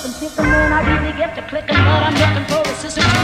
up and thinking when I really get to clicking, but I'm looking for a sister.